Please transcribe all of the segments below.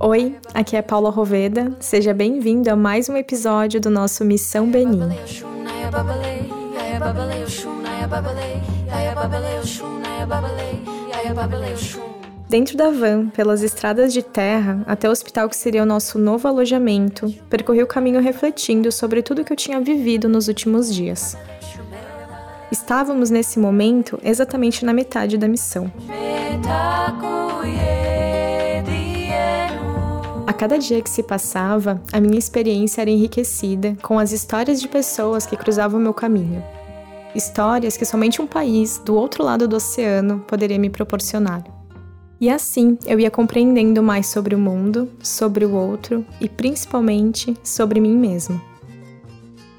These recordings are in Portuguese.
Oi, aqui é Paula Roveda. Seja bem-vindo a mais um episódio do nosso Missão Benin. Dentro da van, pelas estradas de terra, até o hospital que seria o nosso novo alojamento, percorri o caminho refletindo sobre tudo que eu tinha vivido nos últimos dias. Estávamos nesse momento exatamente na metade da missão. A cada dia que se passava, a minha experiência era enriquecida com as histórias de pessoas que cruzavam meu caminho. Histórias que somente um país do outro lado do oceano poderia me proporcionar. E assim eu ia compreendendo mais sobre o mundo, sobre o outro e principalmente sobre mim mesmo.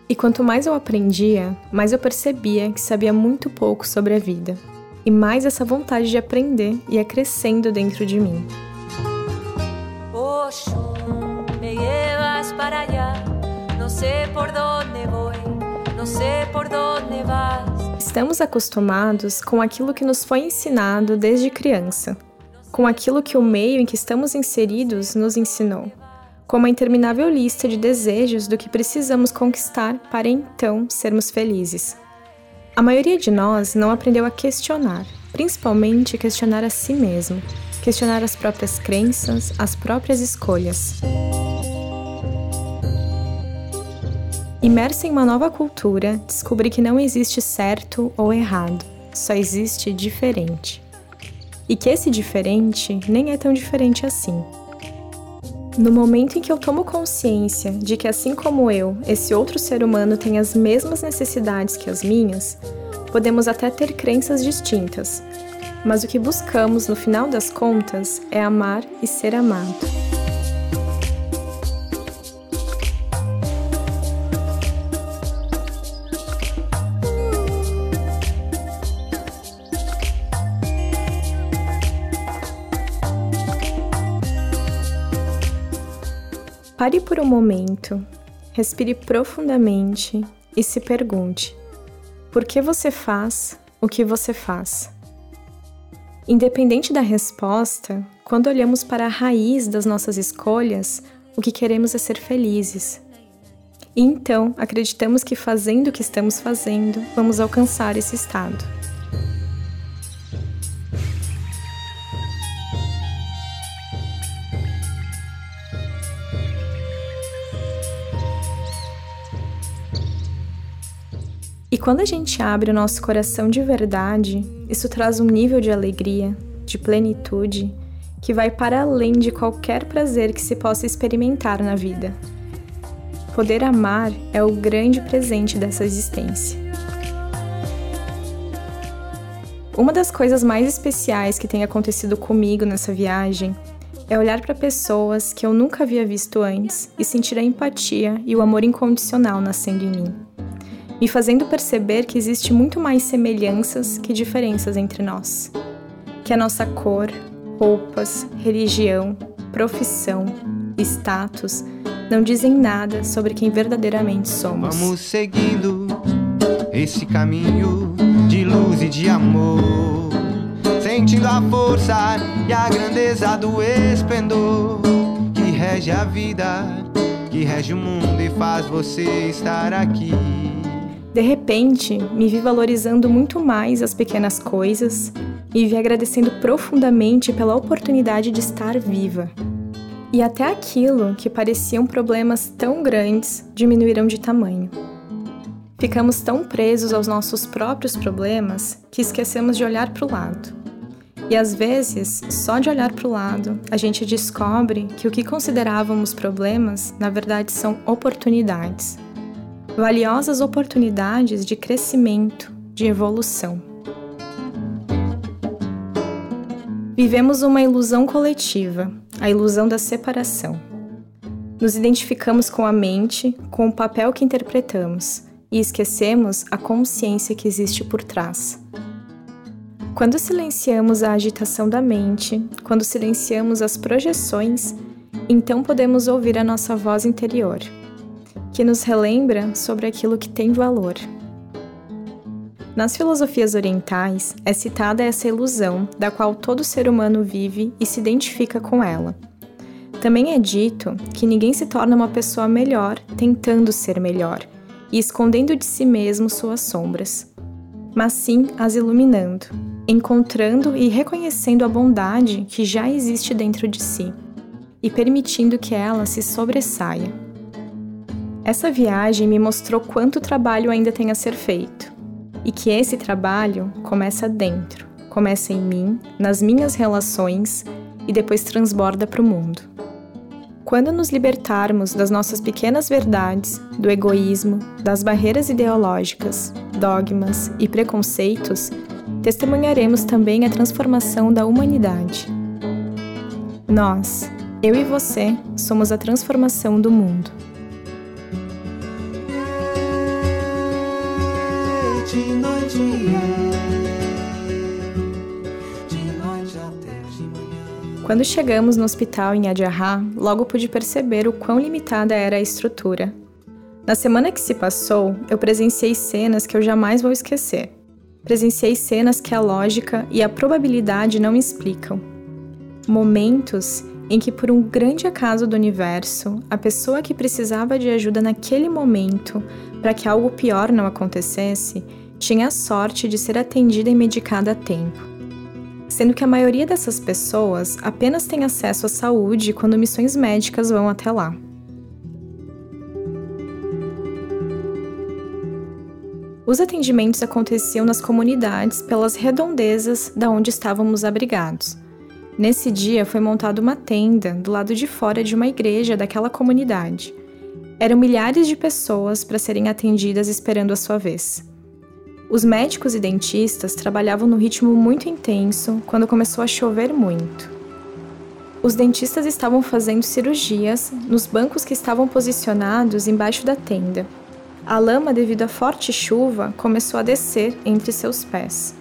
E quanto mais eu aprendia, mais eu percebia que sabia muito pouco sobre a vida. E mais essa vontade de aprender ia crescendo dentro de mim. Estamos acostumados com aquilo que nos foi ensinado desde criança, com aquilo que o meio em que estamos inseridos nos ensinou, com uma interminável lista de desejos do que precisamos conquistar para então sermos felizes. A maioria de nós não aprendeu a questionar, principalmente questionar a si mesmo questionar as próprias crenças, as próprias escolhas. Imersa em uma nova cultura, descobri que não existe certo ou errado, só existe diferente. E que esse diferente nem é tão diferente assim. No momento em que eu tomo consciência de que, assim como eu, esse outro ser humano tem as mesmas necessidades que as minhas, podemos até ter crenças distintas, mas o que buscamos no final das contas é amar e ser amado. Pare por um momento, respire profundamente e se pergunte: por que você faz o que você faz? Independente da resposta, quando olhamos para a raiz das nossas escolhas, o que queremos é ser felizes. E então acreditamos que fazendo o que estamos fazendo, vamos alcançar esse estado. E quando a gente abre o nosso coração de verdade, isso traz um nível de alegria, de plenitude, que vai para além de qualquer prazer que se possa experimentar na vida. Poder amar é o grande presente dessa existência. Uma das coisas mais especiais que tem acontecido comigo nessa viagem é olhar para pessoas que eu nunca havia visto antes e sentir a empatia e o amor incondicional nascendo em mim me fazendo perceber que existe muito mais semelhanças que diferenças entre nós. Que a nossa cor, roupas, religião, profissão, status não dizem nada sobre quem verdadeiramente somos. Vamos seguindo esse caminho de luz e de amor, sentindo a força e a grandeza do esplendor que rege a vida, que rege o mundo e faz você estar aqui. De repente, me vi valorizando muito mais as pequenas coisas e vi agradecendo profundamente pela oportunidade de estar viva. E até aquilo que pareciam problemas tão grandes diminuíram de tamanho. Ficamos tão presos aos nossos próprios problemas que esquecemos de olhar para o lado. E às vezes, só de olhar para o lado, a gente descobre que o que considerávamos problemas, na verdade, são oportunidades valiosas oportunidades de crescimento, de evolução. Vivemos uma ilusão coletiva, a ilusão da separação. Nos identificamos com a mente, com o papel que interpretamos e esquecemos a consciência que existe por trás. Quando silenciamos a agitação da mente, quando silenciamos as projeções, então podemos ouvir a nossa voz interior que nos relembra sobre aquilo que tem valor. Nas filosofias orientais, é citada essa ilusão da qual todo ser humano vive e se identifica com ela. Também é dito que ninguém se torna uma pessoa melhor tentando ser melhor e escondendo de si mesmo suas sombras, mas sim as iluminando, encontrando e reconhecendo a bondade que já existe dentro de si e permitindo que ela se sobressaia. Essa viagem me mostrou quanto trabalho ainda tem a ser feito e que esse trabalho começa dentro, começa em mim, nas minhas relações e depois transborda para o mundo. Quando nos libertarmos das nossas pequenas verdades, do egoísmo, das barreiras ideológicas, dogmas e preconceitos, testemunharemos também a transformação da humanidade. Nós, eu e você, somos a transformação do mundo. De noite Quando chegamos no hospital em Adjarra, logo pude perceber o quão limitada era a estrutura. Na semana que se passou, eu presenciei cenas que eu jamais vou esquecer. Presenciei cenas que a lógica e a probabilidade não explicam. Momentos em que, por um grande acaso do universo, a pessoa que precisava de ajuda naquele momento para que algo pior não acontecesse tinha a sorte de ser atendida e medicada a tempo sendo que a maioria dessas pessoas apenas tem acesso à saúde quando missões médicas vão até lá. Os atendimentos aconteciam nas comunidades pelas redondezas da onde estávamos abrigados. Nesse dia foi montada uma tenda do lado de fora de uma igreja daquela comunidade. Eram milhares de pessoas para serem atendidas esperando a sua vez. Os médicos e dentistas trabalhavam no ritmo muito intenso quando começou a chover muito. Os dentistas estavam fazendo cirurgias nos bancos que estavam posicionados embaixo da tenda. A lama, devido à forte chuva, começou a descer entre seus pés.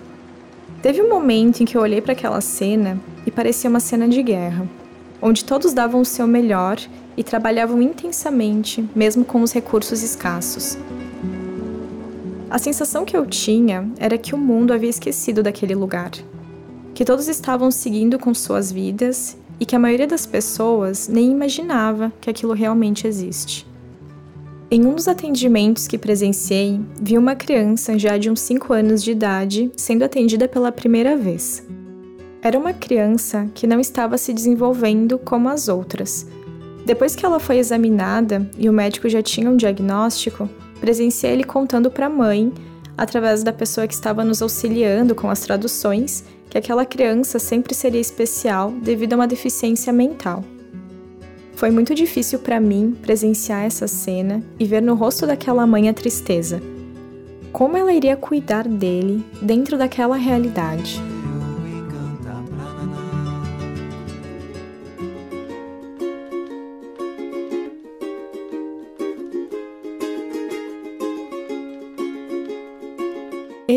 Teve um momento em que eu olhei para aquela cena e parecia uma cena de guerra, onde todos davam o seu melhor e trabalhavam intensamente, mesmo com os recursos escassos. A sensação que eu tinha era que o mundo havia esquecido daquele lugar, que todos estavam seguindo com suas vidas e que a maioria das pessoas nem imaginava que aquilo realmente existe. Em um dos atendimentos que presenciei, vi uma criança já de uns 5 anos de idade sendo atendida pela primeira vez. Era uma criança que não estava se desenvolvendo como as outras. Depois que ela foi examinada e o médico já tinha um diagnóstico, presenciei ele contando para a mãe, através da pessoa que estava nos auxiliando com as traduções, que aquela criança sempre seria especial devido a uma deficiência mental. Foi muito difícil para mim presenciar essa cena e ver no rosto daquela mãe a tristeza. Como ela iria cuidar dele dentro daquela realidade?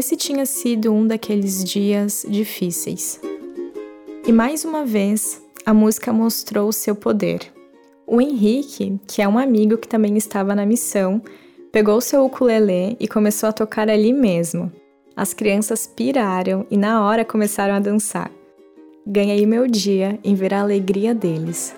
Esse tinha sido um daqueles dias difíceis. E mais uma vez, a música mostrou seu poder. O Henrique, que é um amigo que também estava na missão, pegou seu ukulele e começou a tocar ali mesmo. As crianças piraram e na hora começaram a dançar. Ganhei meu dia em ver a alegria deles.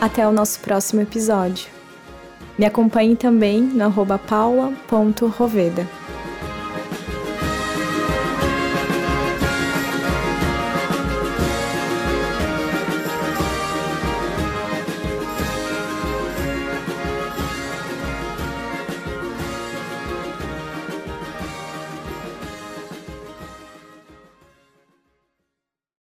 Até o nosso próximo episódio. Me acompanhe também no paula.roveda.